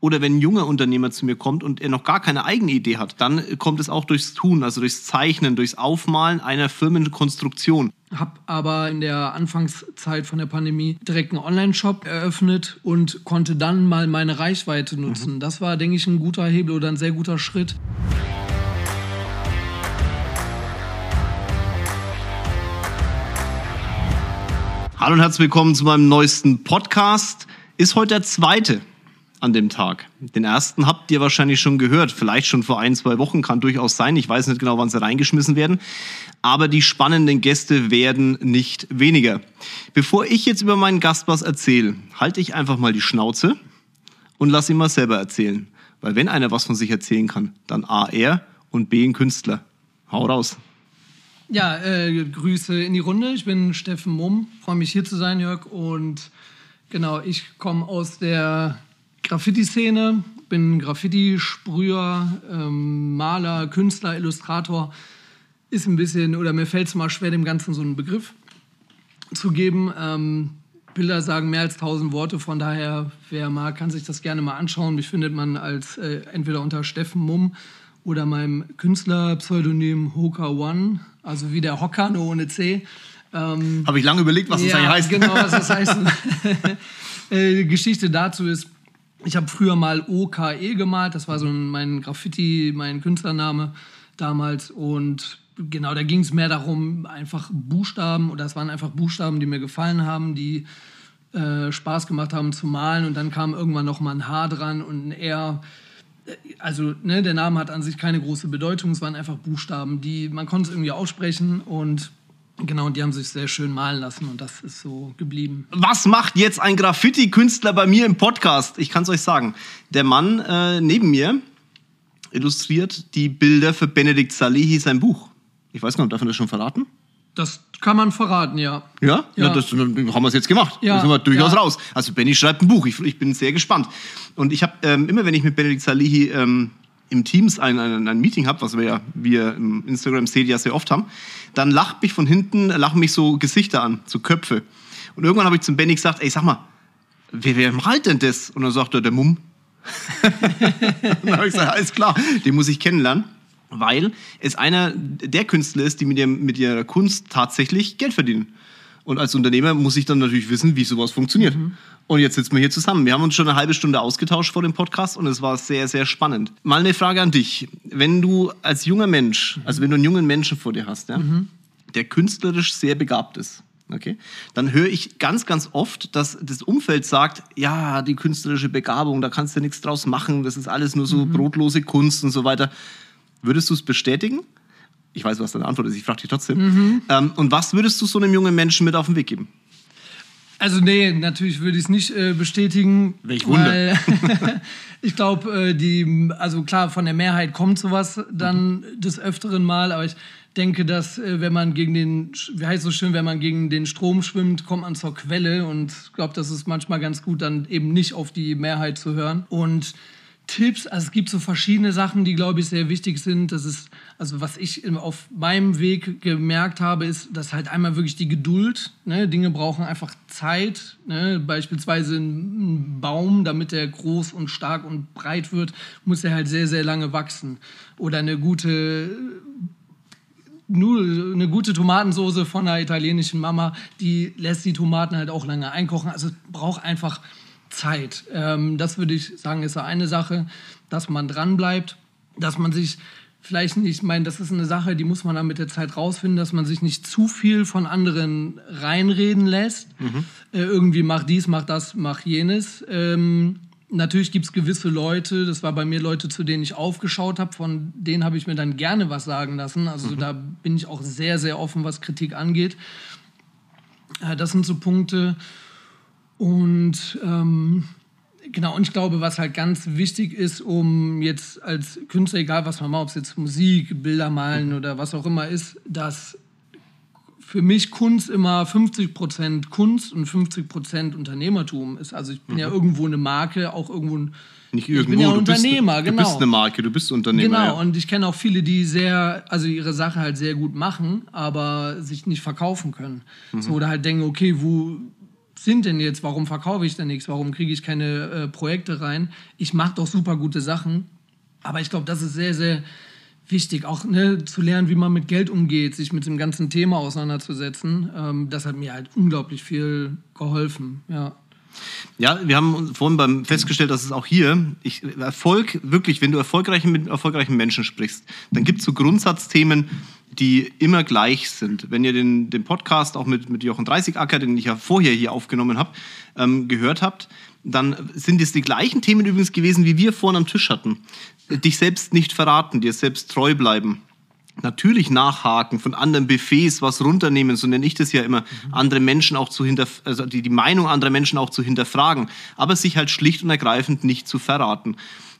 Oder wenn ein junger Unternehmer zu mir kommt und er noch gar keine eigene Idee hat, dann kommt es auch durchs Tun, also durchs Zeichnen, durchs Aufmalen einer Firmenkonstruktion. Hab aber in der Anfangszeit von der Pandemie direkt einen Online-Shop eröffnet und konnte dann mal meine Reichweite nutzen. Mhm. Das war, denke ich, ein guter Hebel oder ein sehr guter Schritt. Hallo und herzlich willkommen zu meinem neuesten Podcast. Ist heute der zweite an dem Tag. Den ersten habt ihr wahrscheinlich schon gehört, vielleicht schon vor ein, zwei Wochen, kann durchaus sein. Ich weiß nicht genau, wann sie reingeschmissen werden. Aber die spannenden Gäste werden nicht weniger. Bevor ich jetzt über meinen Gast was erzähle, halte ich einfach mal die Schnauze und lass ihn mal selber erzählen. Weil wenn einer was von sich erzählen kann, dann A, er und B, ein Künstler. Hau raus. Ja, äh, Grüße in die Runde. Ich bin Steffen Mumm. Freue mich hier zu sein, Jörg. Und genau, ich komme aus der Graffiti-Szene, bin Graffiti-Sprüher, ähm, Maler, Künstler, Illustrator. Ist ein bisschen, oder mir fällt es mal schwer, dem Ganzen so einen Begriff zu geben. Ähm, Bilder sagen mehr als tausend Worte, von daher, wer mag, kann sich das gerne mal anschauen. Mich findet man als äh, entweder unter Steffen Mumm oder meinem Künstlerpseudonym Hoka One, also wie der Hocker, nur ohne C. Ähm, Habe ich lange überlegt, was das ja, eigentlich heißt. Genau, was das heißt. äh, Geschichte dazu ist, ich habe früher mal OKE gemalt, das war so mein Graffiti, mein Künstlername damals. Und genau, da ging es mehr darum, einfach Buchstaben, oder es waren einfach Buchstaben, die mir gefallen haben, die äh, Spaß gemacht haben zu malen. Und dann kam irgendwann noch mal ein H dran und ein R. Also ne, der Name hat an sich keine große Bedeutung, es waren einfach Buchstaben, die man konnte irgendwie aussprechen und Genau, und die haben sich sehr schön malen lassen und das ist so geblieben. Was macht jetzt ein Graffiti-Künstler bei mir im Podcast? Ich kann es euch sagen. Der Mann äh, neben mir illustriert die Bilder für Benedikt Salihi, sein Buch. Ich weiß gar nicht, darf man das schon verraten? Das kann man verraten, ja. Ja? ja. ja das haben wir es jetzt gemacht. Ja. Da sind wir durchaus ja. raus. Also Benny schreibt ein Buch. Ich, ich bin sehr gespannt. Und ich habe ähm, immer, wenn ich mit Benedikt Salihi ähm, im Teams ein, ein, ein Meeting habe, was wir ja wir im Instagram seht ja sehr oft haben, dann lacht mich von hinten, lachen mich so Gesichter an, so Köpfe. Und irgendwann habe ich zum Benny gesagt, ey, sag mal, wer, wer malt denn das? Und dann sagt er, der Mumm. dann habe ich gesagt, alles klar, den muss ich kennenlernen, weil es einer der Künstler ist, die mit, ihrem, mit ihrer Kunst tatsächlich Geld verdienen. Und als Unternehmer muss ich dann natürlich wissen, wie sowas funktioniert. Mhm. Und jetzt sitzen wir hier zusammen. Wir haben uns schon eine halbe Stunde ausgetauscht vor dem Podcast und es war sehr, sehr spannend. Mal eine Frage an dich. Wenn du als junger Mensch, also wenn du einen jungen Menschen vor dir hast, ja, mhm. der künstlerisch sehr begabt ist, okay, dann höre ich ganz, ganz oft, dass das Umfeld sagt, ja, die künstlerische Begabung, da kannst du nichts draus machen, das ist alles nur so mhm. brotlose Kunst und so weiter. Würdest du es bestätigen? Ich weiß, was deine Antwort ist, ich frage dich trotzdem. Mhm. Ähm, und was würdest du so einem jungen Menschen mit auf den Weg geben? Also nee, natürlich würde ich es nicht äh, bestätigen. Welch Wunder. ich glaube, äh, die, also klar, von der Mehrheit kommt sowas dann mhm. des Öfteren mal, aber ich denke, dass äh, wenn man gegen den, wie heißt es so schön, wenn man gegen den Strom schwimmt, kommt man zur Quelle und ich glaube, das ist manchmal ganz gut, dann eben nicht auf die Mehrheit zu hören. Und Tipps, also es gibt so verschiedene Sachen, die, glaube ich, sehr wichtig sind. Das ist, also was ich auf meinem Weg gemerkt habe, ist, dass halt einmal wirklich die Geduld, ne? Dinge brauchen einfach Zeit. Ne? Beispielsweise ein Baum, damit er groß und stark und breit wird, muss er halt sehr, sehr lange wachsen. Oder eine gute nur eine gute Tomatensoße von einer italienischen Mama, die lässt die Tomaten halt auch lange einkochen. Also es braucht einfach Zeit. Ähm, das würde ich sagen, ist eine Sache, dass man dranbleibt, dass man sich vielleicht nicht, ich meine, das ist eine Sache, die muss man dann mit der Zeit rausfinden, dass man sich nicht zu viel von anderen reinreden lässt. Mhm. Äh, irgendwie mach dies, mach das, mach jenes. Ähm, natürlich gibt es gewisse Leute, das war bei mir Leute, zu denen ich aufgeschaut habe, von denen habe ich mir dann gerne was sagen lassen. Also mhm. da bin ich auch sehr, sehr offen, was Kritik angeht. Äh, das sind so Punkte. Und ähm, genau, und ich glaube, was halt ganz wichtig ist, um jetzt als Künstler, egal was man macht, ob es jetzt Musik, Bilder malen oder was auch immer ist, dass für mich Kunst immer 50% Kunst und 50% Unternehmertum ist. Also ich bin mhm. ja irgendwo eine Marke, auch irgendwo ein nicht irgendwo, ich bin ja ein Unternehmer, bist, genau. Du bist eine Marke, du bist Unternehmer. Genau, ja. und ich kenne auch viele, die sehr, also ihre Sache halt sehr gut machen, aber sich nicht verkaufen können. Mhm. So, oder halt denken, okay, wo, sind denn jetzt? Warum verkaufe ich denn nichts? Warum kriege ich keine äh, Projekte rein? Ich mache doch super gute Sachen. Aber ich glaube, das ist sehr, sehr wichtig, auch ne, zu lernen, wie man mit Geld umgeht, sich mit dem ganzen Thema auseinanderzusetzen. Ähm, das hat mir halt unglaublich viel geholfen. Ja. Ja, wir haben vorhin beim festgestellt, dass es auch hier, ich, Erfolg, wirklich, wenn du erfolgreich mit erfolgreichen Menschen sprichst, dann gibt es so Grundsatzthemen, die immer gleich sind. Wenn ihr den, den Podcast auch mit, mit Jochen Dreißigacker, den ich ja vorher hier aufgenommen habe, ähm, gehört habt, dann sind es die gleichen Themen übrigens gewesen, wie wir vorhin am Tisch hatten. Dich selbst nicht verraten, dir selbst treu bleiben. Natürlich nachhaken, von anderen Buffets was runternehmen, so nenne ich das ja immer, mhm. andere Menschen auch zu hinter, also die, die Meinung anderer Menschen auch zu hinterfragen, aber sich halt schlicht und ergreifend nicht zu verraten.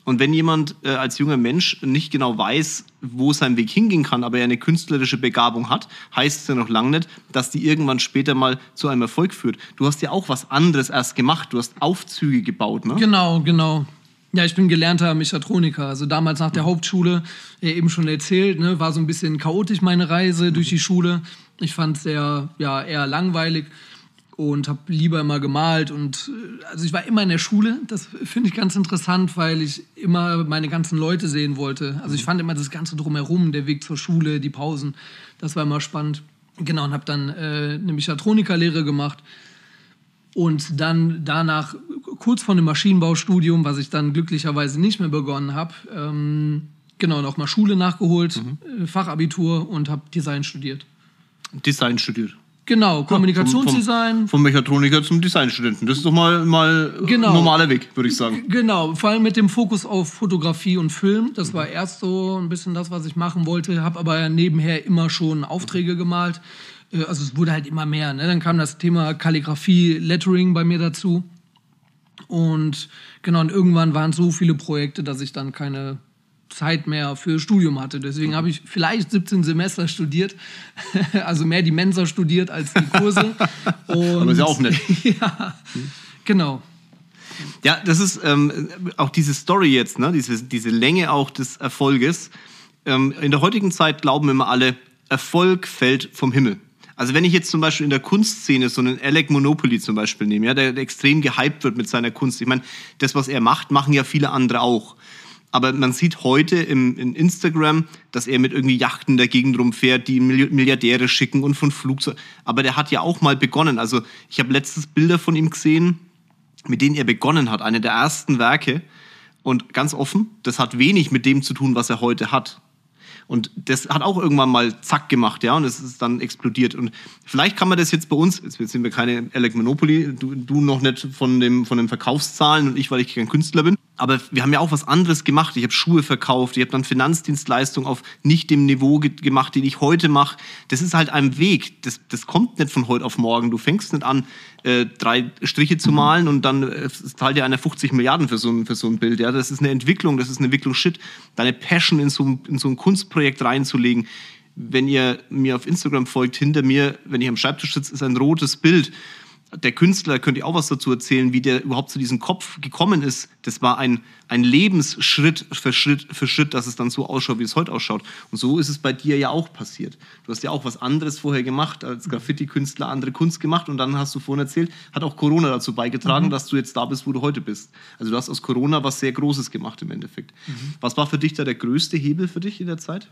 Und wenn jemand äh, als junger Mensch nicht genau weiß, wo sein Weg hingehen kann, aber er eine künstlerische Begabung hat, heißt es ja noch lange nicht, dass die irgendwann später mal zu einem Erfolg führt. Du hast ja auch was anderes erst gemacht. Du hast Aufzüge gebaut, ne? Genau, genau. Ja, ich bin gelernter Mechatroniker. Also damals nach der Hauptschule, ja, eben schon erzählt, ne, war so ein bisschen chaotisch meine Reise durch die Schule. Ich fand es sehr, ja, eher langweilig und habe lieber immer gemalt und äh, also ich war immer in der Schule. Das finde ich ganz interessant, weil ich immer meine ganzen Leute sehen wollte. Also ich fand immer das Ganze drumherum, der Weg zur Schule, die Pausen, das war immer spannend. Genau, und habe dann äh, eine Mechatronikerlehre gemacht und dann danach kurz vor dem Maschinenbaustudium, was ich dann glücklicherweise nicht mehr begonnen habe, ähm, genau nochmal Schule nachgeholt, mhm. Äh, Fachabitur und habe Design studiert. Design studiert. Genau, Kommunikationsdesign. Vom, vom, vom, Mechatroniker zum Designstudenten. Das ist doch mal, mal genau. normaler Weg, würde ich sagen. Genau, vor allem mit dem Fokus auf Fotografie und Film. Das war erst so ein bisschen das, was ich machen wollte, habe aber nebenher immer schon Aufträge gemalt. Äh, also es wurde halt immer mehr. Ne? Dann kam das Thema Kalligrafie, Lettering bei mir dazu. Und genau, und irgendwann waren es so viele Projekte, dass ich dann keine Zeit mehr für Studium hatte. Deswegen habe ich vielleicht 17 Semester studiert, also mehr die Mensa studiert als die Kurse. Und Aber ist ja auch nett. ja, genau. Ja, das ist ähm, auch diese Story jetzt, ne? diese, diese Länge auch des Erfolges. Ähm, in der heutigen Zeit glauben immer alle, Erfolg fällt vom Himmel. Also wenn ich jetzt zum Beispiel in der Kunstszene so einen Alec Monopoly zum Beispiel nehme, ja, der, der extrem gehypt wird mit seiner Kunst. Ich meine, das, was er macht, machen ja viele andere auch. Aber man sieht heute im, in Instagram, dass er mit irgendwie Yachten der Gegend rumfährt, die Milliardäre schicken und von Flugzeugen. Aber der hat ja auch mal begonnen. Also ich habe letztens Bilder von ihm gesehen, mit denen er begonnen hat, eine der ersten Werke. Und ganz offen, das hat wenig mit dem zu tun, was er heute hat. Und das hat auch irgendwann mal zack gemacht, ja, und es ist dann explodiert. Und vielleicht kann man das jetzt bei uns, jetzt sind wir keine Alec Monopoly, du, du noch nicht von, dem, von den Verkaufszahlen und ich, weil ich kein Künstler bin. Aber wir haben ja auch was anderes gemacht. Ich habe Schuhe verkauft, ich habe dann Finanzdienstleistungen auf nicht dem Niveau ge gemacht, den ich heute mache. Das ist halt ein Weg. Das, das kommt nicht von heute auf morgen. Du fängst nicht an, äh, drei Striche zu malen und dann äh, zahlt dir einer 50 Milliarden für so, ein, für so ein Bild. Ja? Das ist eine Entwicklung, das ist eine Entwicklung Shit. Deine Passion in so, in so ein Kunstprojekt reinzulegen. Wenn ihr mir auf Instagram folgt, hinter mir, wenn ich am Schreibtisch sitze, ist ein rotes Bild der Künstler, könnt ihr auch was dazu erzählen, wie der überhaupt zu diesem Kopf gekommen ist. Das war ein, ein Lebensschritt für Schritt für Schritt, dass es dann so ausschaut, wie es heute ausschaut. Und so ist es bei dir ja auch passiert. Du hast ja auch was anderes vorher gemacht, als Graffiti-Künstler andere Kunst gemacht und dann hast du vorhin erzählt, hat auch Corona dazu beigetragen, mhm. dass du jetzt da bist, wo du heute bist. Also du hast aus Corona was sehr Großes gemacht im Endeffekt. Mhm. Was war für dich da der größte Hebel für dich in der Zeit?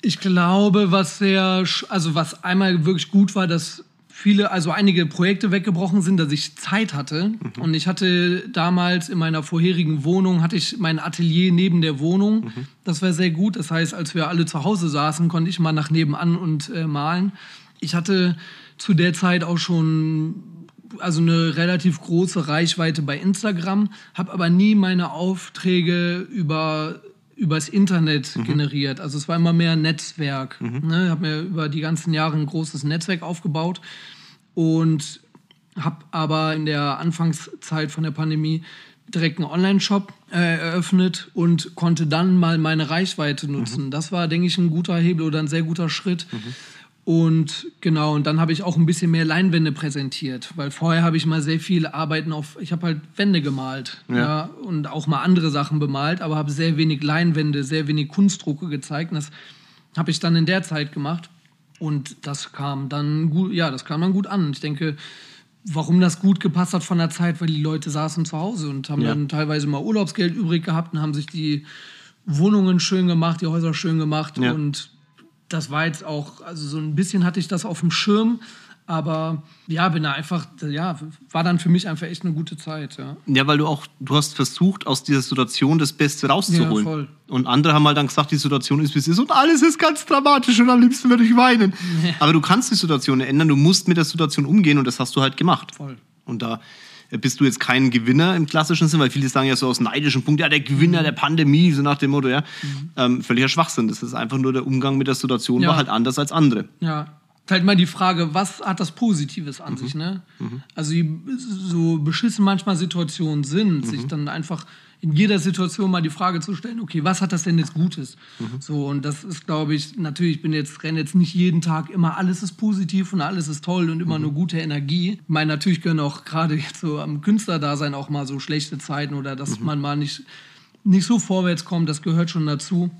Ich glaube, was sehr, also was einmal wirklich gut war, dass viele, also einige Projekte weggebrochen sind, dass ich Zeit hatte. Mhm. Und ich hatte damals in meiner vorherigen Wohnung, hatte ich mein Atelier neben der Wohnung. Mhm. Das war sehr gut. Das heißt, als wir alle zu Hause saßen, konnte ich mal nach nebenan und äh, malen. Ich hatte zu der Zeit auch schon also eine relativ große Reichweite bei Instagram, habe aber nie meine Aufträge über übers Internet mhm. generiert. Also es war immer mehr Netzwerk. Mhm. Ne? Habe mir über die ganzen Jahre ein großes Netzwerk aufgebaut und habe aber in der Anfangszeit von der Pandemie direkt einen Online-Shop äh, eröffnet und konnte dann mal meine Reichweite nutzen. Mhm. Das war, denke ich, ein guter Hebel oder ein sehr guter Schritt. Mhm. Und genau, und dann habe ich auch ein bisschen mehr Leinwände präsentiert, weil vorher habe ich mal sehr viele Arbeiten auf, ich habe halt Wände gemalt ja. ja. und auch mal andere Sachen bemalt, aber habe sehr wenig Leinwände, sehr wenig Kunstdrucke gezeigt. Und das habe ich dann in der Zeit gemacht und das kam dann gut, ja, das kam dann gut an. Ich denke, warum das gut gepasst hat von der Zeit, weil die Leute saßen zu Hause und haben ja. dann teilweise mal Urlaubsgeld übrig gehabt und haben sich die Wohnungen schön gemacht, die Häuser schön gemacht. Ja. Und das war jetzt auch, also so ein bisschen hatte ich das auf dem Schirm, aber ja, bin da einfach, ja, war dann für mich einfach echt eine gute Zeit, ja. Ja, weil du auch, du hast versucht, aus dieser Situation das Beste rauszuholen. Ja, voll. Und andere haben halt dann gesagt, die Situation ist, wie es ist und alles ist ganz dramatisch und am liebsten würde ich weinen. Ja. Aber du kannst die Situation ändern, du musst mit der Situation umgehen und das hast du halt gemacht. Voll. Und da bist du jetzt kein Gewinner im klassischen Sinn, weil viele sagen ja so aus neidischem Punkt, ja, der Gewinner der Pandemie, so nach dem Motto, ja. Mhm. Ähm, völliger Schwachsinn. Das ist einfach nur der Umgang mit der Situation ja. war halt anders als andere. Ja halt mal die Frage, was hat das Positives an mhm. sich, ne? Mhm. Also so beschissen manchmal Situationen sind, mhm. sich dann einfach in jeder Situation mal die Frage zu stellen, okay, was hat das denn jetzt Gutes? Mhm. So, und das ist, glaube ich, natürlich, ich bin jetzt, renne jetzt nicht jeden Tag immer, alles ist positiv und alles ist toll und immer mhm. nur gute Energie. Ich meine, natürlich können auch gerade jetzt so am Künstlerdasein auch mal so schlechte Zeiten oder dass mhm. man mal nicht, nicht so vorwärts kommt, das gehört schon dazu.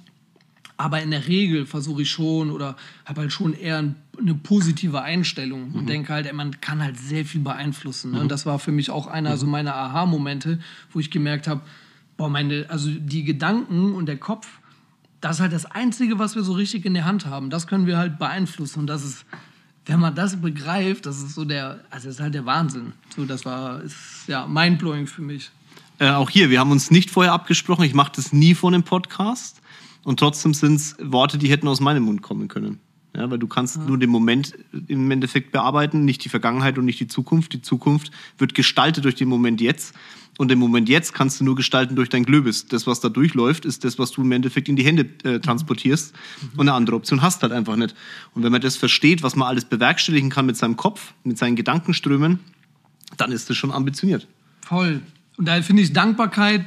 Aber in der Regel versuche ich schon oder habe halt schon eher eine positive Einstellung und mhm. denke halt, man kann halt sehr viel beeinflussen. Ne? Mhm. Und das war für mich auch einer mhm. so meiner Aha-Momente, wo ich gemerkt habe, boah, meine, also die Gedanken und der Kopf, das ist halt das Einzige, was wir so richtig in der Hand haben. Das können wir halt beeinflussen. Und das ist, wenn man das begreift, das ist so der, also das ist halt der Wahnsinn. So, das war, ist ja mindblowing für mich. Äh, auch hier, wir haben uns nicht vorher abgesprochen. Ich mache das nie vor einem Podcast. Und trotzdem sind es Worte, die hätten aus meinem Mund kommen können. Ja, weil du kannst ja. nur den Moment im Endeffekt bearbeiten, nicht die Vergangenheit und nicht die Zukunft. Die Zukunft wird gestaltet durch den Moment jetzt. Und den Moment jetzt kannst du nur gestalten durch dein Glöbis. Das, was da durchläuft, ist das, was du im Endeffekt in die Hände äh, transportierst. Mhm. Und eine andere Option hast halt einfach nicht. Und wenn man das versteht, was man alles bewerkstelligen kann mit seinem Kopf, mit seinen Gedankenströmen, dann ist das schon ambitioniert. Voll. Und da finde ich Dankbarkeit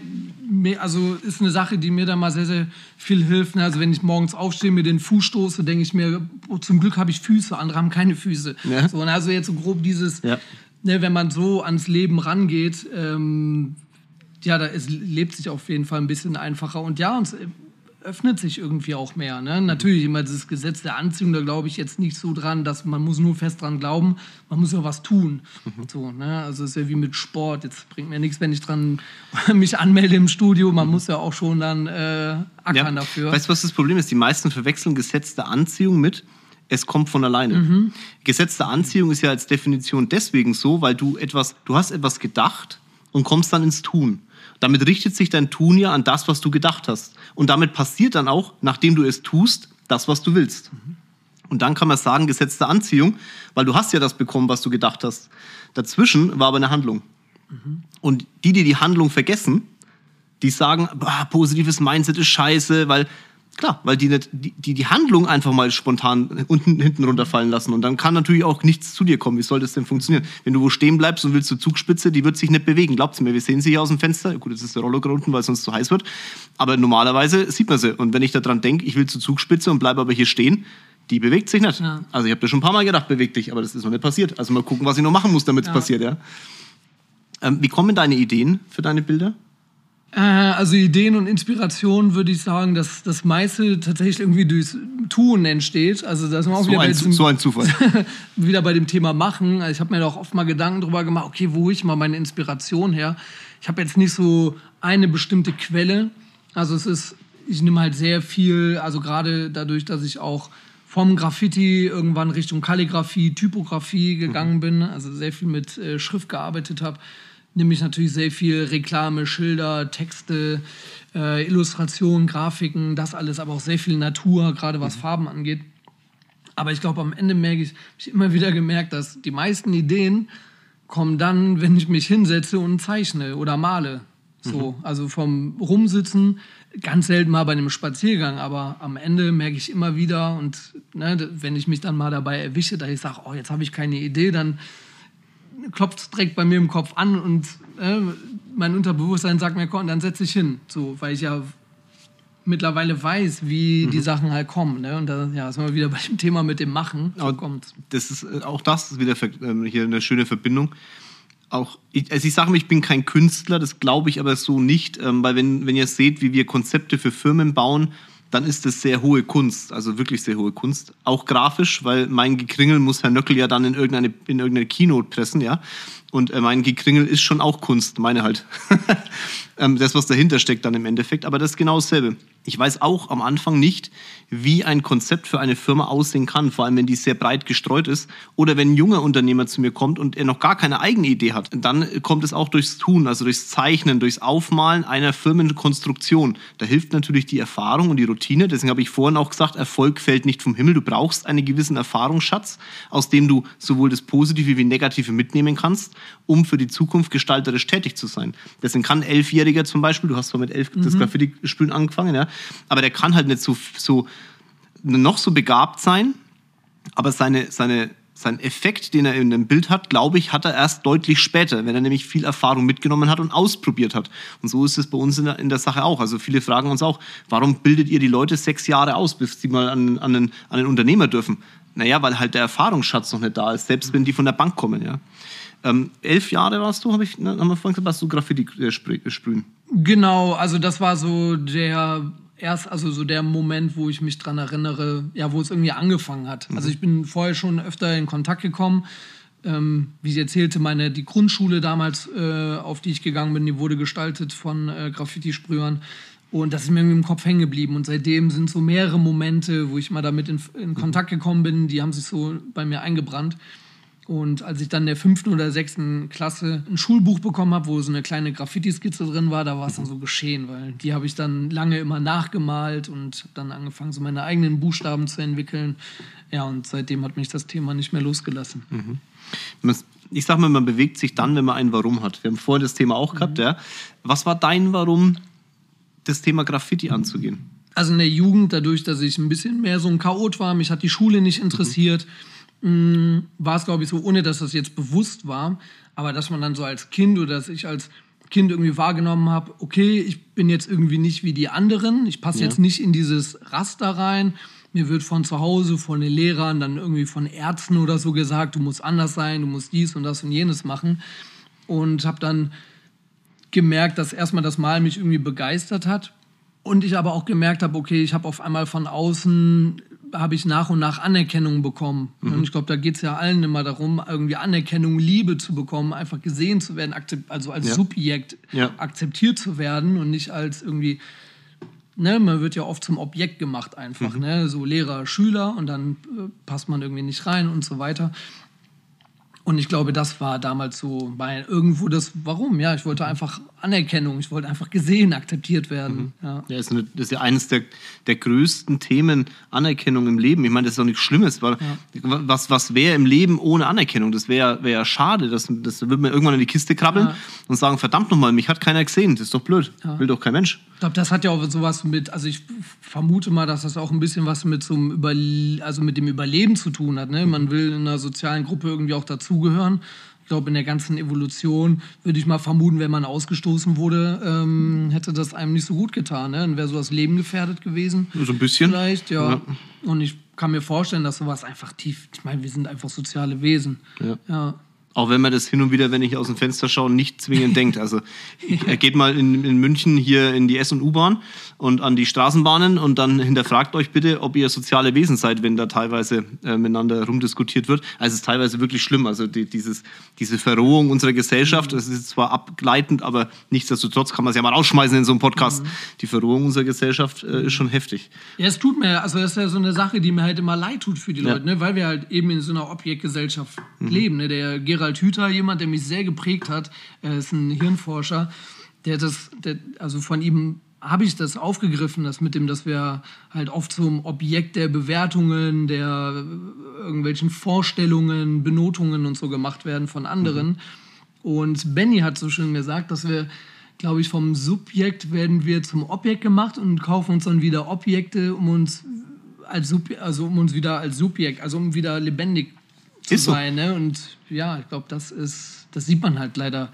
also ist eine Sache, die mir da mal sehr, sehr viel hilft. Ne? Also wenn ich morgens aufstehe, mir den Fuß stoße, denke ich mir, oh, zum Glück habe ich Füße, andere haben keine Füße. Ja. So, und also jetzt so grob dieses, ja. Ne, wenn man so ans Leben rangeht, ähm, ja, da ist, lebt sich auf jeden Fall ein bisschen einfacher. Und ja, uns öffnet sich irgendwie auch mehr. Ne? Natürlich immer dieses Gesetz der Anziehung, da glaube ich jetzt nicht so dran, dass man muss nur fest dran glauben, man muss ja was tun. Mhm. So, ne? Also es ist ja wie mit Sport. Jetzt bringt mir nichts, wenn ich dran mich anmelde im Studio. Man mhm. muss ja auch schon dann äh, ackern ja. dafür. Weißt du, was das Problem ist? Die meisten verwechseln Gesetz der Anziehung mit es kommt von alleine. Mhm. Gesetz der Anziehung ist ja als Definition deswegen so, weil du etwas, du hast etwas gedacht und kommst dann ins Tun. Damit richtet sich dein Tun ja an das, was du gedacht hast. Und damit passiert dann auch, nachdem du es tust, das, was du willst. Und dann kann man sagen, Gesetz der Anziehung, weil du hast ja das bekommen, was du gedacht hast. Dazwischen war aber eine Handlung. Mhm. Und die, die die Handlung vergessen, die sagen, boah, positives Mindset ist scheiße, weil Klar, weil die, nicht, die, die Handlung einfach mal spontan unten hinten runterfallen lassen. Und dann kann natürlich auch nichts zu dir kommen. Wie soll das denn funktionieren? Wenn du wo stehen bleibst und willst zur Zugspitze, die wird sich nicht bewegen. Glaubt mir, wir sehen sie hier aus dem Fenster. Gut, jetzt ist der Roller unten, weil es sonst zu heiß wird. Aber normalerweise sieht man sie. Und wenn ich daran denke, ich will zur Zugspitze und bleibe aber hier stehen, die bewegt sich nicht. Ja. Also ich habe das schon ein paar Mal gedacht, bewegt dich, aber das ist noch nicht passiert. Also mal gucken, was ich noch machen muss, damit es ja. passiert. Ja. Ähm, wie kommen deine Ideen für deine Bilder? Äh, also Ideen und Inspiration würde ich sagen, dass das meiste tatsächlich irgendwie durchs Tun entsteht. Also das ist auch so, wieder ein, diesem, so ein Zufall. wieder bei dem Thema Machen. Also ich habe mir doch oft mal Gedanken darüber gemacht, okay, wo ich mal meine Inspiration her? Ich habe jetzt nicht so eine bestimmte Quelle. Also es ist, ich nehme halt sehr viel, also gerade dadurch, dass ich auch vom Graffiti irgendwann Richtung Kalligrafie, Typografie gegangen mhm. bin, also sehr viel mit äh, Schrift gearbeitet habe nehme ich natürlich sehr viel Reklame, Schilder, Texte, äh, Illustrationen, Grafiken, das alles, aber auch sehr viel Natur, gerade was mhm. Farben angeht. Aber ich glaube, am Ende merke ich, ich immer wieder gemerkt, dass die meisten Ideen kommen dann, wenn ich mich hinsetze und zeichne oder male. So, mhm. also vom Rumsitzen, ganz selten mal bei einem Spaziergang, aber am Ende merke ich immer wieder und ne, wenn ich mich dann mal dabei erwische, dass ich sage, oh, jetzt habe ich keine Idee, dann klopft direkt bei mir im Kopf an und äh, mein Unterbewusstsein sagt mir, komm, dann setze ich hin. So, weil ich ja mittlerweile weiß, wie mhm. die Sachen halt kommen. Ne? Und da ja, sind wir wieder bei dem Thema mit dem Machen. So kommt. Das ist, äh, auch das ist wieder ähm, hier eine schöne Verbindung. Auch, ich, also ich sage mir, ich bin kein Künstler, das glaube ich aber so nicht, ähm, weil wenn, wenn ihr seht, wie wir Konzepte für Firmen bauen, dann ist das sehr hohe Kunst, also wirklich sehr hohe Kunst. Auch grafisch, weil mein Gekringel muss Herr Nöckel ja dann in irgendeine, in irgendeine Keynote pressen, ja. Und äh, mein Gekringel ist schon auch Kunst, meine halt. ähm, das, was dahinter steckt dann im Endeffekt. Aber das ist genau dasselbe. Ich weiß auch am Anfang nicht, wie ein Konzept für eine Firma aussehen kann, vor allem wenn die sehr breit gestreut ist. Oder wenn ein junger Unternehmer zu mir kommt und er noch gar keine eigene Idee hat, dann kommt es auch durchs Tun, also durchs Zeichnen, durchs Aufmalen einer Firmenkonstruktion. Da hilft natürlich die Erfahrung und die Routine. Deswegen habe ich vorhin auch gesagt, Erfolg fällt nicht vom Himmel. Du brauchst einen gewissen Erfahrungsschatz, aus dem du sowohl das Positive wie Negative mitnehmen kannst, um für die Zukunft gestalterisch tätig zu sein. Deswegen kann ein Elfjähriger zum Beispiel, du hast zwar mit elf mhm. das Graffiti-Spülen angefangen, ja, aber der kann halt nicht so, so noch so begabt sein, aber seine, seine, sein Effekt, den er in einem Bild hat, glaube ich, hat er erst deutlich später, wenn er nämlich viel Erfahrung mitgenommen hat und ausprobiert hat. Und so ist es bei uns in der, in der Sache auch. Also viele fragen uns auch, warum bildet ihr die Leute sechs Jahre aus, bis sie mal an, an, einen, an einen Unternehmer dürfen? Naja, weil halt der Erfahrungsschatz noch nicht da ist, selbst wenn die von der Bank kommen, ja. Ähm, elf Jahre warst du, habe ich, ne, haben wir vorhin gesagt, warst du Graffiti äh, sprühen? Genau, also das war so der erst, also so der Moment, wo ich mich dran erinnere, ja, wo es irgendwie angefangen hat. Mhm. Also ich bin vorher schon öfter in Kontakt gekommen. Ähm, wie sie erzählte, meine die Grundschule damals, äh, auf die ich gegangen bin, die wurde gestaltet von äh, Graffiti-Sprühern. Und das ist mir irgendwie im Kopf hängen geblieben. Und seitdem sind so mehrere Momente, wo ich mal damit in, in Kontakt gekommen bin, die haben sich so bei mir eingebrannt. Und als ich dann in der fünften oder sechsten Klasse ein Schulbuch bekommen habe, wo so eine kleine Graffiti-Skizze drin war, da war es dann so geschehen, weil die habe ich dann lange immer nachgemalt und dann angefangen, so meine eigenen Buchstaben zu entwickeln. Ja, und seitdem hat mich das Thema nicht mehr losgelassen. Mhm. Ich sage mal, man bewegt sich dann, wenn man ein Warum hat. Wir haben vorhin das Thema auch gehabt, mhm. ja. Was war dein Warum, das Thema Graffiti anzugehen? Also in der Jugend, dadurch, dass ich ein bisschen mehr so ein Chaot war, mich hat die Schule nicht interessiert. Mhm war es, glaube ich, so, ohne dass das jetzt bewusst war, aber dass man dann so als Kind oder dass ich als Kind irgendwie wahrgenommen habe, okay, ich bin jetzt irgendwie nicht wie die anderen, ich passe ja. jetzt nicht in dieses Raster rein. Mir wird von zu Hause, von den Lehrern, dann irgendwie von Ärzten oder so gesagt, du musst anders sein, du musst dies und das und jenes machen. Und habe dann gemerkt, dass erstmal das Mal mich irgendwie begeistert hat. Und ich aber auch gemerkt habe, okay, ich habe auf einmal von außen habe ich nach und nach Anerkennung bekommen. Mhm. Und ich glaube, da geht es ja allen immer darum, irgendwie Anerkennung, Liebe zu bekommen, einfach gesehen zu werden, also als ja. Subjekt ja. akzeptiert zu werden und nicht als irgendwie, ne, man wird ja oft zum Objekt gemacht einfach, mhm. ne, so Lehrer, Schüler und dann äh, passt man irgendwie nicht rein und so weiter. Und ich glaube, das war damals so mein, irgendwo das Warum. Ja, ich wollte einfach Anerkennung, ich wollte einfach gesehen, akzeptiert werden. Mhm. Ja. ja ist eine, das ist ja eines der, der größten Themen Anerkennung im Leben. Ich meine, das ist doch nichts Schlimmes. Weil ja. Was, was wäre im Leben ohne Anerkennung? Das wäre wär schade. Das, das würde man irgendwann in die Kiste krabbeln ja. und sagen: Verdammt nochmal, mich hat keiner gesehen. Das ist doch blöd. Will doch kein Mensch. Ich glaube, das hat ja auch sowas mit, also ich vermute mal, dass das auch ein bisschen was mit, so einem Über, also mit dem Überleben zu tun hat. Ne? Man will in einer sozialen Gruppe irgendwie auch dazugehören glaube, in der ganzen Evolution würde ich mal vermuten, wenn man ausgestoßen wurde, ähm, hätte das einem nicht so gut getan. Ne? Dann wäre so das Leben gefährdet gewesen. So ein bisschen. Vielleicht, ja. ja. Und ich kann mir vorstellen, dass sowas einfach tief, ich meine, wir sind einfach soziale Wesen. Ja. ja. Auch wenn man das hin und wieder, wenn ich aus dem Fenster schaue, nicht zwingend denkt. Also er geht mal in, in München hier in die S- und U-Bahn und an die Straßenbahnen und dann hinterfragt euch bitte, ob ihr soziale Wesen seid, wenn da teilweise äh, miteinander rumdiskutiert wird. Also es ist teilweise wirklich schlimm. Also die, dieses, diese Verrohung unserer Gesellschaft, das ist zwar abgleitend, aber nichtsdestotrotz kann man es ja mal rausschmeißen in so einem Podcast. Mhm. Die Verrohung unserer Gesellschaft äh, ist schon heftig. Ja, es tut mir, also das ist ja so eine Sache, die mir halt immer leid tut für die ja. Leute, ne? weil wir halt eben in so einer Objektgesellschaft mhm. leben. Ne? Der Gerald Hüther, jemand, der mich sehr geprägt hat, er ist ein Hirnforscher, der das, der, also von ihm habe ich das aufgegriffen, das mit dem, dass wir halt oft zum Objekt der Bewertungen, der irgendwelchen Vorstellungen, Benotungen und so gemacht werden von anderen. Mhm. Und Benny hat so schön gesagt, dass wir, glaube ich, vom Subjekt werden wir zum Objekt gemacht und kaufen uns dann wieder Objekte, um uns als Subjekt, also um uns wieder als Subjekt, also um wieder lebendig ist sein. So. Ne? Und ja, ich glaube, das ist, das sieht man halt leider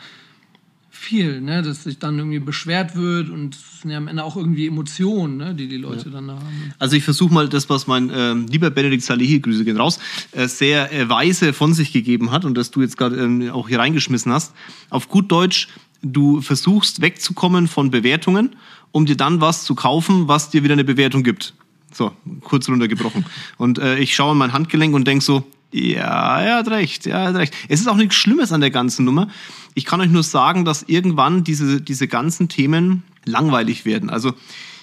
viel, ne? dass sich dann irgendwie beschwert wird und es sind ja am Ende auch irgendwie Emotionen, ne? die die Leute ja. dann haben. Also ich versuche mal das, was mein äh, lieber Benedikt Salehi, Grüße gehen raus, äh, sehr äh, weise von sich gegeben hat und das du jetzt gerade ähm, auch hier reingeschmissen hast. Auf gut Deutsch, du versuchst wegzukommen von Bewertungen, um dir dann was zu kaufen, was dir wieder eine Bewertung gibt. So, kurz runtergebrochen. Und äh, ich schaue in mein Handgelenk und denke so, ja, er hat recht, er hat recht. Es ist auch nichts Schlimmes an der ganzen Nummer. Ich kann euch nur sagen, dass irgendwann diese, diese ganzen Themen langweilig werden. Also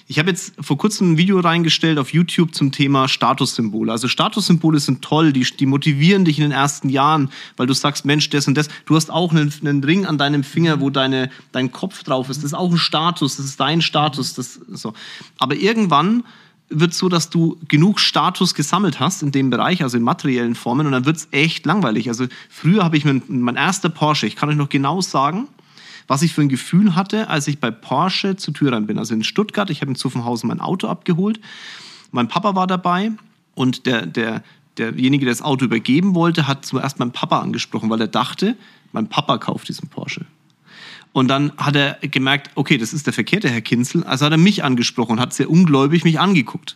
ich habe jetzt vor kurzem ein Video reingestellt auf YouTube zum Thema Statussymbole. Also Statussymbole sind toll, die, die motivieren dich in den ersten Jahren, weil du sagst, Mensch, das und das. Du hast auch einen, einen Ring an deinem Finger, wo deine, dein Kopf drauf ist. Das ist auch ein Status, das ist dein Status. Das, so. Aber irgendwann wird so, dass du genug Status gesammelt hast in dem Bereich, also in materiellen Formen, und dann wird es echt langweilig. Also früher habe ich mein, mein erster Porsche, ich kann euch noch genau sagen, was ich für ein Gefühl hatte, als ich bei Porsche zu Tür rein bin. Also in Stuttgart, ich habe in Zuffenhausen mein Auto abgeholt. Mein Papa war dabei und der, der, derjenige, der das Auto übergeben wollte, hat zuerst meinen Papa angesprochen, weil er dachte, mein Papa kauft diesen Porsche. Und dann hat er gemerkt, okay, das ist der verkehrte Herr Kinzel. Also hat er mich angesprochen und hat sehr ungläubig mich angeguckt.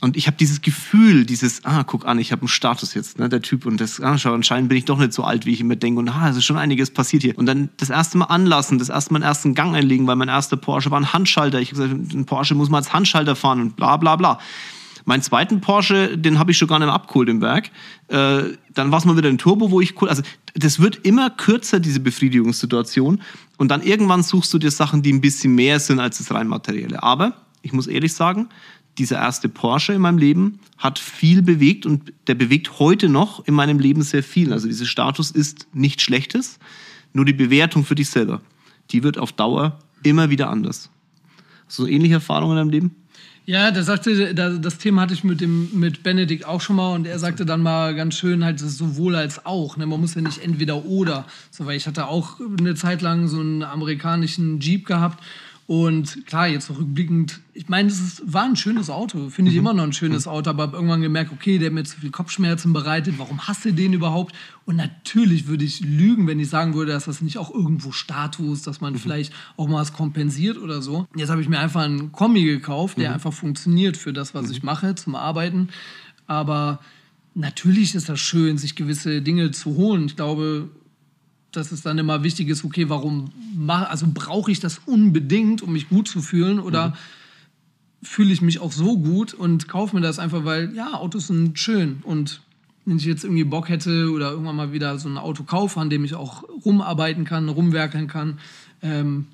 Und ich habe dieses Gefühl, dieses, ah, guck an, ich habe einen Status jetzt, ne, der Typ. Und das, ah, schau, anscheinend bin ich doch nicht so alt, wie ich immer denke. Und ah, es ist schon einiges passiert hier. Und dann das erste Mal anlassen, das erste Mal einen ersten Gang einlegen, weil mein erster Porsche war ein Handschalter. Ich habe gesagt, ein Porsche muss man als Handschalter fahren und bla bla bla. Mein zweiten Porsche, den habe ich schon gar nicht mehr abgeholt im Werk. Äh, dann war es mal wieder ein Turbo, wo ich cool. Also das wird immer kürzer, diese Befriedigungssituation. Und dann irgendwann suchst du dir Sachen, die ein bisschen mehr sind als das rein materielle. Aber ich muss ehrlich sagen, dieser erste Porsche in meinem Leben hat viel bewegt und der bewegt heute noch in meinem Leben sehr viel. Also dieser Status ist nichts Schlechtes, nur die Bewertung für dich selber, die wird auf Dauer immer wieder anders. So ähnliche Erfahrungen in deinem Leben? Ja, der sagte, das Thema hatte ich mit dem mit Benedikt auch schon mal und er sagte dann mal ganz schön halt sowohl als auch. Ne? Man muss ja nicht entweder oder. So, weil ich hatte auch eine Zeit lang so einen amerikanischen Jeep gehabt und klar, jetzt rückblickend, ich meine, es war ein schönes Auto, finde ich mhm. immer noch ein schönes Auto, aber habe irgendwann gemerkt, okay, der hat mir zu viel Kopfschmerzen bereitet, warum hasst du den überhaupt? Und natürlich würde ich lügen, wenn ich sagen würde, dass das nicht auch irgendwo Status, dass man mhm. vielleicht auch mal was kompensiert oder so. Jetzt habe ich mir einfach einen Kombi gekauft, der mhm. einfach funktioniert für das, was mhm. ich mache, zum Arbeiten. Aber natürlich ist das schön, sich gewisse Dinge zu holen. Ich glaube, dass es dann immer wichtig ist, okay, warum mache, also brauche ich das unbedingt, um mich gut zu fühlen oder mhm. fühle ich mich auch so gut und kaufe mir das einfach, weil ja, Autos sind schön und wenn ich jetzt irgendwie Bock hätte oder irgendwann mal wieder so ein Auto kaufe, an dem ich auch rumarbeiten kann, rumwerkeln kann, ähm,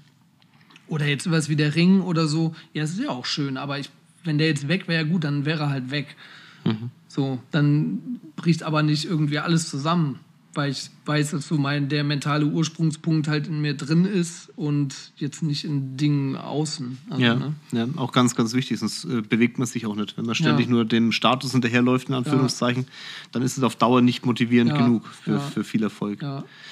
oder jetzt was wie der Ring oder so, ja, das ist ja auch schön, aber ich, wenn der jetzt weg wäre, gut, dann wäre er halt weg. Mhm. So, dann bricht aber nicht irgendwie alles zusammen weil ich weiß, dass so mein der mentale Ursprungspunkt halt in mir drin ist und jetzt nicht in Dingen außen. Also, ja, ne? ja, auch ganz, ganz wichtig, sonst äh, bewegt man sich auch nicht. Wenn man ständig ja. nur dem Status hinterherläuft, in Anführungszeichen, ja. dann ist es auf Dauer nicht motivierend genug für, für viel Erfolg.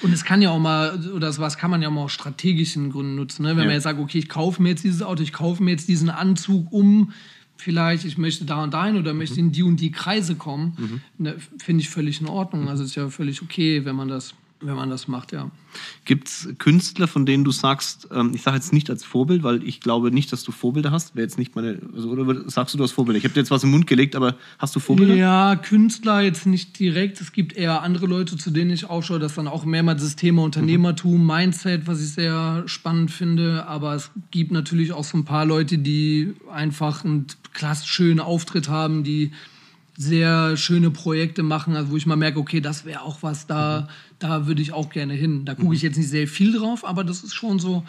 Und es kann ja auch mal, oder sowas kann man ja auch mal aus strategischen Gründen nutzen. Ne? Wenn man jetzt sagt, okay, ich kaufe mir jetzt dieses Auto, ich kaufe mir jetzt diesen Anzug, um vielleicht, ich möchte da und dahin oder möchte mhm. in die und die Kreise kommen, mhm. Ne, finde ich völlig in Ordnung. Also ist ja völlig okay, wenn man das, wenn man das macht, ja. Gibt es Künstler, von denen du sagst, ähm, ich sage jetzt nicht als Vorbild, weil ich glaube nicht, dass du Vorbilder hast. Wäre jetzt nicht meine, also, oder sagst du, du hast Vorbilder? Ich habe dir jetzt was im Mund gelegt, aber hast du Vorbilder? Ja, Künstler jetzt nicht direkt. Es gibt eher andere Leute, zu denen ich aufschaue. Das dann auch mehrmals das Thema Unternehmertum, mhm. Mindset, was ich sehr spannend finde. Aber es gibt natürlich auch so ein paar Leute, die einfach einen klasse schönen Auftritt haben, die sehr schöne Projekte machen, also wo ich mal merke, okay, das wäre auch was, da, mhm. da würde ich auch gerne hin. Da gucke ich mhm. jetzt nicht sehr viel drauf, aber das ist schon so,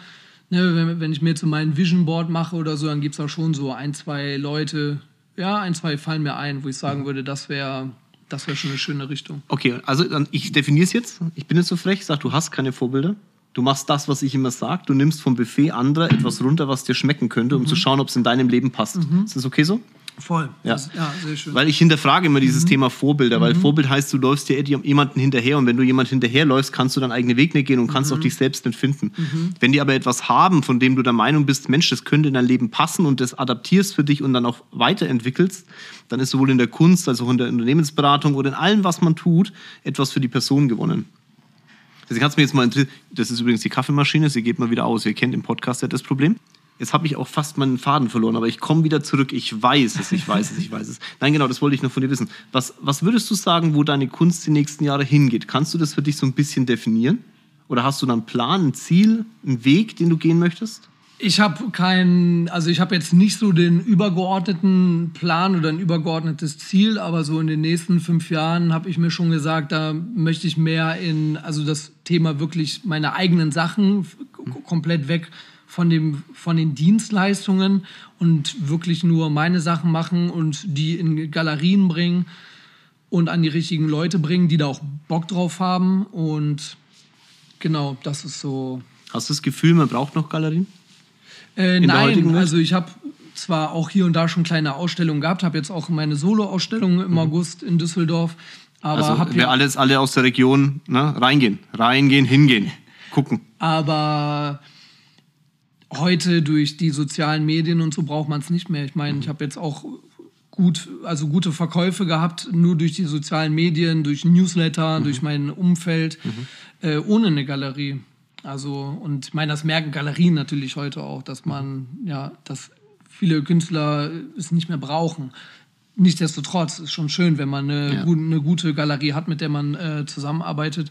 ne, wenn, wenn ich mir jetzt so mein Vision Board mache oder so, dann gibt es auch schon so ein, zwei Leute, ja, ein, zwei fallen mir ein, wo ich sagen mhm. würde, das wäre das wäre schon eine schöne Richtung. Okay, also ich definiere es jetzt. Ich bin jetzt so frech, sag, du hast keine Vorbilder. Du machst das, was ich immer sage. Du nimmst vom Buffet anderer etwas runter, was dir schmecken könnte, um mhm. zu schauen, ob es in deinem Leben passt. Mhm. Ist das okay so? Voll. Ja. Das, ja, sehr schön. Weil ich hinterfrage immer dieses mhm. Thema Vorbilder, weil mhm. Vorbild heißt, du läufst dir jemanden hinterher und wenn du jemand hinterherläufst, kannst du deinen eigenen Weg nicht gehen und kannst mhm. auch dich selbst nicht finden. Mhm. Wenn die aber etwas haben, von dem du der Meinung bist, Mensch, das könnte in dein Leben passen und das adaptierst für dich und dann auch weiterentwickelst, dann ist sowohl in der Kunst als auch in der Unternehmensberatung oder in allem, was man tut, etwas für die Person gewonnen. Deswegen hat es mir jetzt mal interessiert, das ist übrigens die Kaffeemaschine, sie geht mal wieder aus. Ihr kennt im Podcast ja das Problem. Jetzt habe ich auch fast meinen Faden verloren, aber ich komme wieder zurück. Ich weiß es, ich weiß es, ich weiß es. Nein, genau, das wollte ich noch von dir wissen. Was, was würdest du sagen, wo deine Kunst die nächsten Jahre hingeht? Kannst du das für dich so ein bisschen definieren? Oder hast du dann einen Plan, ein Ziel, einen Weg, den du gehen möchtest? Ich habe keinen, also ich habe jetzt nicht so den übergeordneten Plan oder ein übergeordnetes Ziel, aber so in den nächsten fünf Jahren habe ich mir schon gesagt, da möchte ich mehr in, also das Thema wirklich meine eigenen Sachen komplett weg von, dem, von den Dienstleistungen und wirklich nur meine Sachen machen und die in Galerien bringen und an die richtigen Leute bringen, die da auch Bock drauf haben. Und genau, das ist so. Hast du das Gefühl, man braucht noch Galerien? Äh, nein, also ich habe zwar auch hier und da schon kleine Ausstellungen gehabt, habe jetzt auch meine Solo-Ausstellung im mhm. August in Düsseldorf. Aber also wir alles, alle aus der Region ne, reingehen, reingehen, hingehen, gucken. Aber heute durch die sozialen Medien und so braucht man es nicht mehr. Ich meine, mhm. ich habe jetzt auch gut, also gute Verkäufe gehabt, nur durch die sozialen Medien, durch Newsletter, mhm. durch mein Umfeld, mhm. äh, ohne eine Galerie. Also, und ich meine, das merken Galerien natürlich heute auch, dass man, ja, dass viele Künstler es nicht mehr brauchen. Nichtsdestotrotz ist schon schön, wenn man eine, ja. gute, eine gute Galerie hat, mit der man äh, zusammenarbeitet.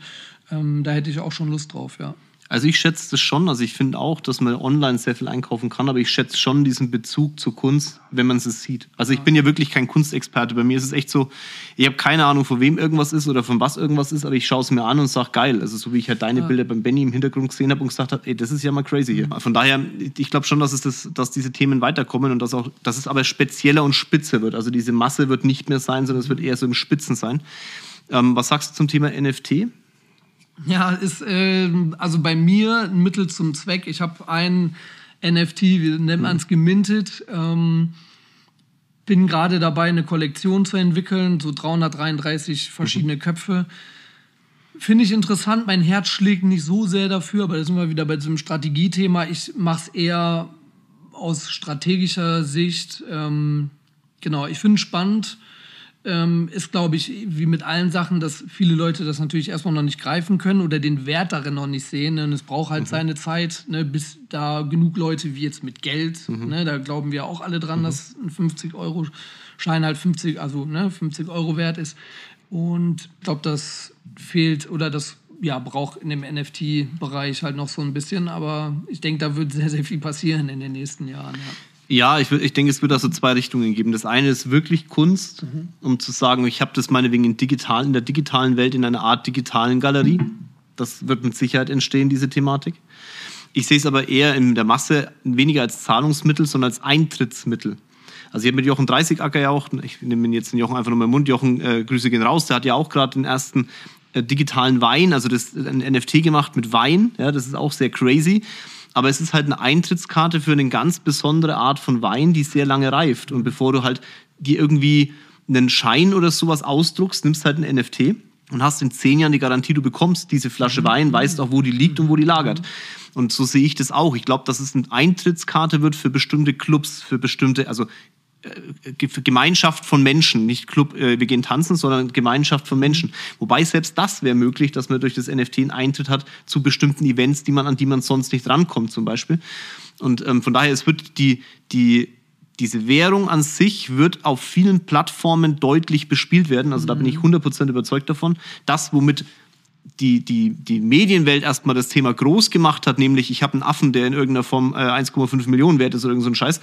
Ähm, da hätte ich auch schon Lust drauf, ja. Also ich schätze das schon. Also ich finde auch, dass man online sehr viel einkaufen kann, aber ich schätze schon diesen Bezug zur Kunst, wenn man es sieht. Also ich bin ja wirklich kein Kunstexperte. Bei mir ist es echt so, ich habe keine Ahnung, von wem irgendwas ist oder von was irgendwas ist, aber ich schaue es mir an und sage, geil. Also so wie ich halt deine ja. Bilder beim Benny im Hintergrund gesehen habe und gesagt habe, ey, das ist ja mal crazy hier. Von daher, ich glaube schon, dass, es das, dass diese Themen weiterkommen und dass, auch, dass es aber spezieller und spitzer wird. Also diese Masse wird nicht mehr sein, sondern es wird eher so im Spitzen sein. Ähm, was sagst du zum Thema NFT? Ja, ist äh, also bei mir ein Mittel zum Zweck. Ich habe ein NFT, wie nennt man es, gemintet. Ähm, bin gerade dabei, eine Kollektion zu entwickeln, so 333 verschiedene mhm. Köpfe. Finde ich interessant. Mein Herz schlägt nicht so sehr dafür, aber da sind wir wieder bei diesem Strategiethema. Ich mache es eher aus strategischer Sicht. Ähm, genau, ich finde es spannend ähm, ist, glaube ich, wie mit allen Sachen, dass viele Leute das natürlich erstmal noch nicht greifen können oder den Wert darin noch nicht sehen. Ne? Und es braucht halt mhm. seine Zeit, ne? bis da genug Leute wie jetzt mit Geld, mhm. ne? da glauben wir auch alle dran, mhm. dass ein 50-Euro-Schein halt 50, also ne, 50 Euro wert ist. Und ich glaube, das fehlt oder das ja, braucht in dem NFT-Bereich halt noch so ein bisschen. Aber ich denke, da wird sehr, sehr viel passieren in den nächsten Jahren. Ja. Ja, ich, ich denke, es wird also zwei Richtungen geben. Das eine ist wirklich Kunst, mhm. um zu sagen, ich habe das meinetwegen in, digital, in der digitalen Welt in einer Art digitalen Galerie. Das wird mit Sicherheit entstehen, diese Thematik. Ich sehe es aber eher in der Masse weniger als Zahlungsmittel, sondern als Eintrittsmittel. Also ich habe mit Jochen 30 Acker ja auch, ich nehme jetzt den Jochen einfach nur im Mund, Jochen, äh, Grüße gehen raus, der hat ja auch gerade den ersten äh, digitalen Wein, also das ein NFT gemacht mit Wein, ja, das ist auch sehr crazy aber es ist halt eine Eintrittskarte für eine ganz besondere Art von Wein, die sehr lange reift. Und bevor du halt dir irgendwie einen Schein oder sowas ausdruckst, nimmst halt ein NFT und hast in zehn Jahren die Garantie, du bekommst diese Flasche Wein, weißt auch, wo die liegt und wo die lagert. Und so sehe ich das auch. Ich glaube, dass es eine Eintrittskarte wird für bestimmte Clubs, für bestimmte, also Gemeinschaft von Menschen, nicht Club, äh, wir gehen tanzen, sondern Gemeinschaft von Menschen. Wobei selbst das wäre möglich, dass man durch das NFT einen Eintritt hat zu bestimmten Events, die man, an die man sonst nicht rankommt, zum Beispiel. Und ähm, von daher, es wird die, die, diese Währung an sich wird auf vielen Plattformen deutlich bespielt werden. Also da bin ich 100% mhm. überzeugt davon. Das, womit die, die, die Medienwelt erstmal das Thema groß gemacht hat, nämlich ich habe einen Affen, der in irgendeiner Form äh, 1,5 Millionen wert ist oder irgend so ein Scheiß,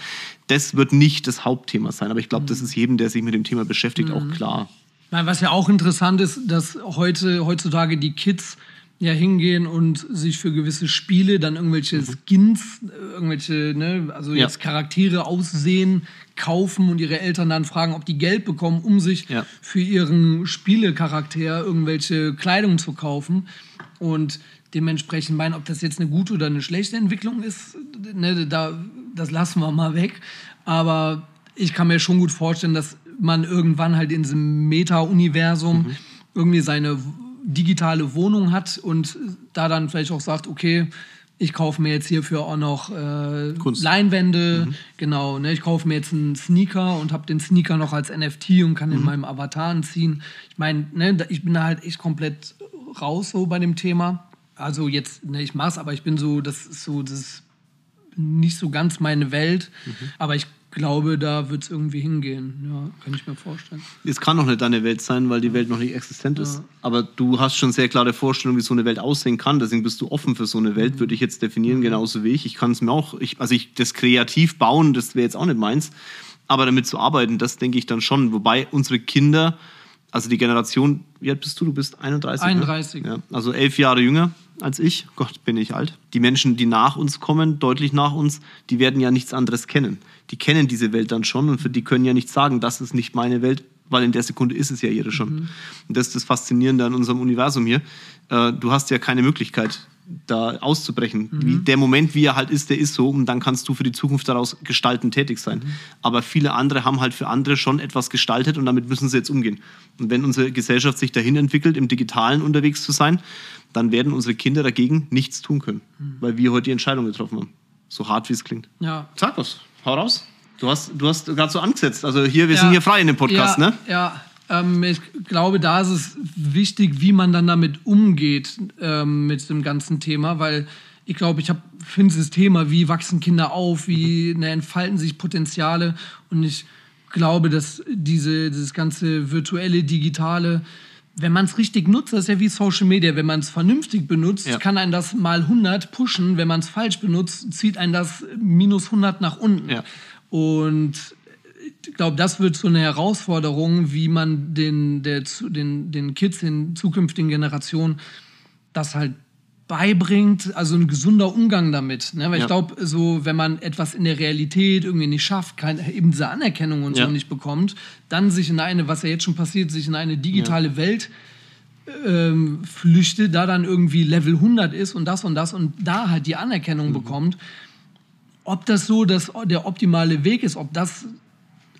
das wird nicht das Hauptthema sein. Aber ich glaube, mhm. das ist jedem, der sich mit dem Thema beschäftigt, mhm. auch klar. Was ja auch interessant ist, dass heute, heutzutage die Kids ja hingehen und sich für gewisse Spiele dann irgendwelche mhm. Skins, irgendwelche, ne, also jetzt ja. Charaktere aussehen, kaufen und ihre Eltern dann fragen, ob die Geld bekommen, um sich ja. für ihren Spielecharakter irgendwelche Kleidung zu kaufen. Und dementsprechend meinen, ob das jetzt eine gute oder eine schlechte Entwicklung ist, ne, da, das lassen wir mal weg. Aber ich kann mir schon gut vorstellen, dass man irgendwann halt in diesem Meta-Universum mhm. irgendwie seine digitale Wohnung hat und da dann vielleicht auch sagt, okay, ich kaufe mir jetzt hierfür auch noch äh, Leinwände, mhm. genau, ne? ich kaufe mir jetzt einen Sneaker und habe den Sneaker noch als NFT und kann mhm. in meinem Avatar anziehen. Ich meine, ne, ich bin da halt echt komplett raus so bei dem Thema. Also jetzt, ne, ich mach's, aber ich bin so, das ist so, das ist nicht so ganz meine Welt. Mhm. Aber ich glaube, da wird es irgendwie hingehen. Ja, kann ich mir vorstellen. Es kann noch nicht deine Welt sein, weil die Welt noch nicht existent ist. Ja. Aber du hast schon sehr klare Vorstellungen, wie so eine Welt aussehen kann. Deswegen bist du offen für so eine Welt, würde ich jetzt definieren, genauso wie ich. Ich kann es mir auch, ich, also ich, das kreativ bauen, das wäre jetzt auch nicht meins. Aber damit zu arbeiten, das denke ich dann schon. Wobei unsere Kinder, also die Generation, wie alt bist du? Du bist 31. 31. Ne? Ja, also elf Jahre jünger als ich. Gott, bin ich alt. Die Menschen, die nach uns kommen, deutlich nach uns, die werden ja nichts anderes kennen. Die kennen diese Welt dann schon und für die können ja nicht sagen, das ist nicht meine Welt, weil in der Sekunde ist es ja ihre schon. Mhm. Und das ist das Faszinierende an unserem Universum hier. Äh, du hast ja keine Möglichkeit, da auszubrechen. Mhm. Wie, der Moment, wie er halt ist, der ist so und dann kannst du für die Zukunft daraus gestalten tätig sein. Mhm. Aber viele andere haben halt für andere schon etwas gestaltet und damit müssen sie jetzt umgehen. Und wenn unsere Gesellschaft sich dahin entwickelt, im Digitalen unterwegs zu sein, dann werden unsere Kinder dagegen nichts tun können, mhm. weil wir heute die Entscheidung getroffen haben. So hart wie es klingt. Ja. Sag was, hau raus. Du hast, du hast gerade so angesetzt. Also hier, wir ja. sind hier frei in dem Podcast, ja, ne? Ja, ähm, ich glaube, da ist es wichtig, wie man dann damit umgeht ähm, mit dem ganzen Thema, weil ich glaube, ich finde das Thema, wie wachsen Kinder auf, wie ne, entfalten sich Potenziale und ich glaube, dass diese, dieses ganze virtuelle, digitale, wenn man es richtig nutzt, das ist ja wie Social Media, wenn man es vernünftig benutzt, ja. kann einen das mal 100 pushen, wenn man es falsch benutzt, zieht einen das minus 100 nach unten. Ja. Und ich glaube, das wird so eine Herausforderung, wie man den, der, den, den Kids, den zukünftigen Generationen, das halt beibringt, also ein gesunder Umgang damit. Ne? Weil ja. ich glaube, so, wenn man etwas in der Realität irgendwie nicht schafft, keine, eben diese Anerkennung und ja. so nicht bekommt, dann sich in eine, was ja jetzt schon passiert, sich in eine digitale ja. Welt ähm, flüchtet, da dann irgendwie Level 100 ist und das und das und da halt die Anerkennung mhm. bekommt. Ob das so das, der optimale Weg ist, ob das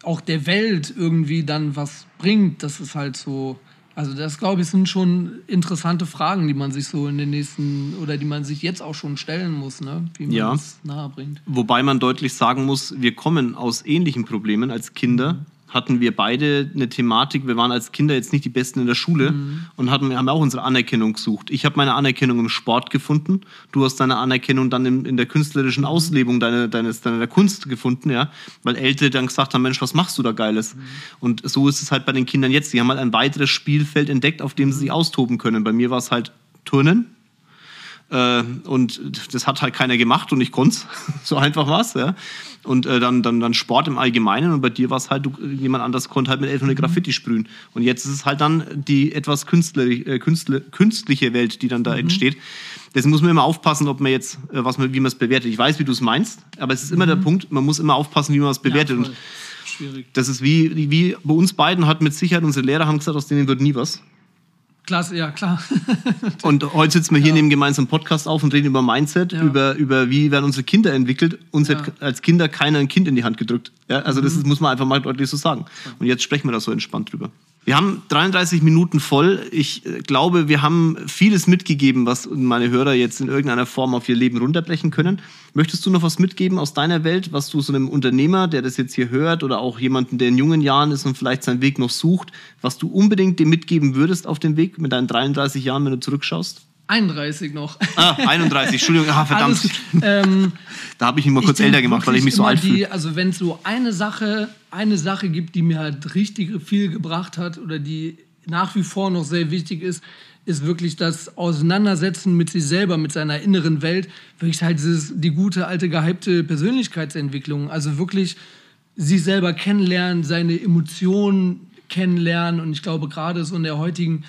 auch der Welt irgendwie dann was bringt, das ist halt so. Also das glaube ich sind schon interessante Fragen, die man sich so in den nächsten oder die man sich jetzt auch schon stellen muss, ne? wie man ja. das nahe bringt. Wobei man deutlich sagen muss, wir kommen aus ähnlichen Problemen als Kinder. Mhm hatten wir beide eine Thematik. Wir waren als Kinder jetzt nicht die Besten in der Schule mhm. und hatten, haben auch unsere Anerkennung gesucht. Ich habe meine Anerkennung im Sport gefunden. Du hast deine Anerkennung dann in, in der künstlerischen mhm. Auslebung deiner, deines, deiner Kunst gefunden, ja. Weil Ältere dann gesagt haben, Mensch, was machst du da Geiles? Mhm. Und so ist es halt bei den Kindern jetzt. Die haben halt ein weiteres Spielfeld entdeckt, auf dem sie sich austoben können. Bei mir war es halt Turnen, äh, und das hat halt keiner gemacht und ich konnte es. so einfach war es. Ja. Und äh, dann, dann, dann Sport im Allgemeinen und bei dir war es halt, du, jemand anders konnte halt mit Elf eine. Graffiti sprühen. Und jetzt ist es halt dann die etwas künstler, äh, künstler, künstliche Welt, die dann da mhm. entsteht. Deswegen muss man immer aufpassen, ob man jetzt, äh, was man, wie man es bewertet. Ich weiß, wie du es meinst, aber es ist immer mhm. der Punkt, man muss immer aufpassen, wie man es bewertet. Ja, und Schwierig. Das ist wie, wie bei uns beiden hat mit Sicherheit unsere Lehrer haben gesagt, aus denen wird nie was. Klasse, ja, klar. und heute sitzen wir hier, ja. nehmen gemeinsam Podcast auf und reden über Mindset, ja. über, über wie werden unsere Kinder entwickelt. Uns ja. hat als Kinder keiner ein Kind in die Hand gedrückt. Ja, also mhm. das ist, muss man einfach mal deutlich so sagen. Und jetzt sprechen wir da so entspannt drüber. Wir haben 33 Minuten voll. Ich äh, glaube, wir haben vieles mitgegeben, was meine Hörer jetzt in irgendeiner Form auf ihr Leben runterbrechen können. Möchtest du noch was mitgeben aus deiner Welt, was du so einem Unternehmer, der das jetzt hier hört, oder auch jemanden, der in jungen Jahren ist und vielleicht seinen Weg noch sucht, was du unbedingt dem mitgeben würdest auf dem Weg mit deinen 33 Jahren, wenn du zurückschaust? 31 noch. Ah, 31, Entschuldigung, ah, verdammt. Alles, ähm, da habe ich mich mal kurz älter gemacht, weil ich mich so alt fühle. Also wenn es so eine Sache, eine Sache gibt, die mir halt richtig viel gebracht hat oder die nach wie vor noch sehr wichtig ist, ist wirklich das Auseinandersetzen mit sich selber, mit seiner inneren Welt. Wirklich halt dieses, die gute, alte, gehypte Persönlichkeitsentwicklung. Also wirklich sich selber kennenlernen, seine Emotionen kennenlernen. Und ich glaube, gerade so in der heutigen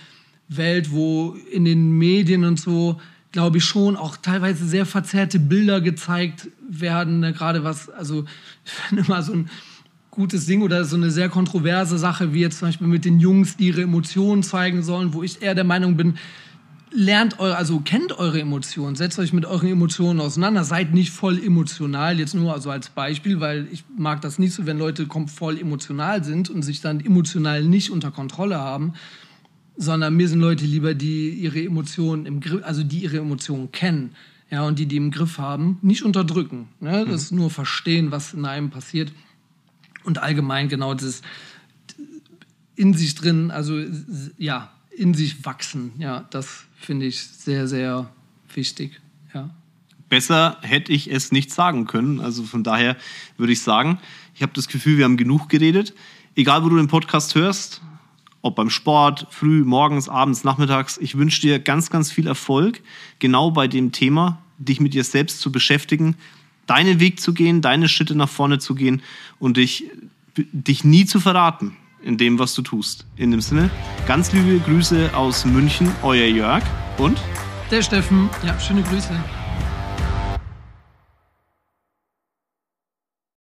Welt, wo in den Medien und so, glaube ich, schon auch teilweise sehr verzerrte Bilder gezeigt werden. Ne? Gerade was, also ich finde immer so ein gutes Ding oder so eine sehr kontroverse Sache, wie jetzt zum Beispiel mit den Jungs, die ihre Emotionen zeigen sollen, wo ich eher der Meinung bin, lernt eure, also kennt eure Emotionen, setzt euch mit euren Emotionen auseinander, seid nicht voll emotional, jetzt nur also als Beispiel, weil ich mag das nicht so, wenn Leute voll emotional sind und sich dann emotional nicht unter Kontrolle haben sondern mir sind Leute lieber, die ihre Emotionen im Griff, also die ihre Emotionen kennen, ja, und die die im Griff haben, nicht unterdrücken. Ne? Das ist nur verstehen, was in einem passiert. Und allgemein genau das in sich drin, also ja, in sich wachsen, ja, das finde ich sehr, sehr wichtig, ja. besser hätte ich es nicht sagen können. Also von daher würde ich sagen, ich habe das Gefühl, wir haben genug geredet. Egal, wo du den Podcast hörst, ob beim Sport, früh, morgens, abends, nachmittags, ich wünsche dir ganz, ganz viel Erfolg, genau bei dem Thema, dich mit dir selbst zu beschäftigen, deinen Weg zu gehen, deine Schritte nach vorne zu gehen und dich, dich nie zu verraten in dem, was du tust. In dem Sinne, ganz liebe Grüße aus München, euer Jörg und der Steffen. Ja, schöne Grüße.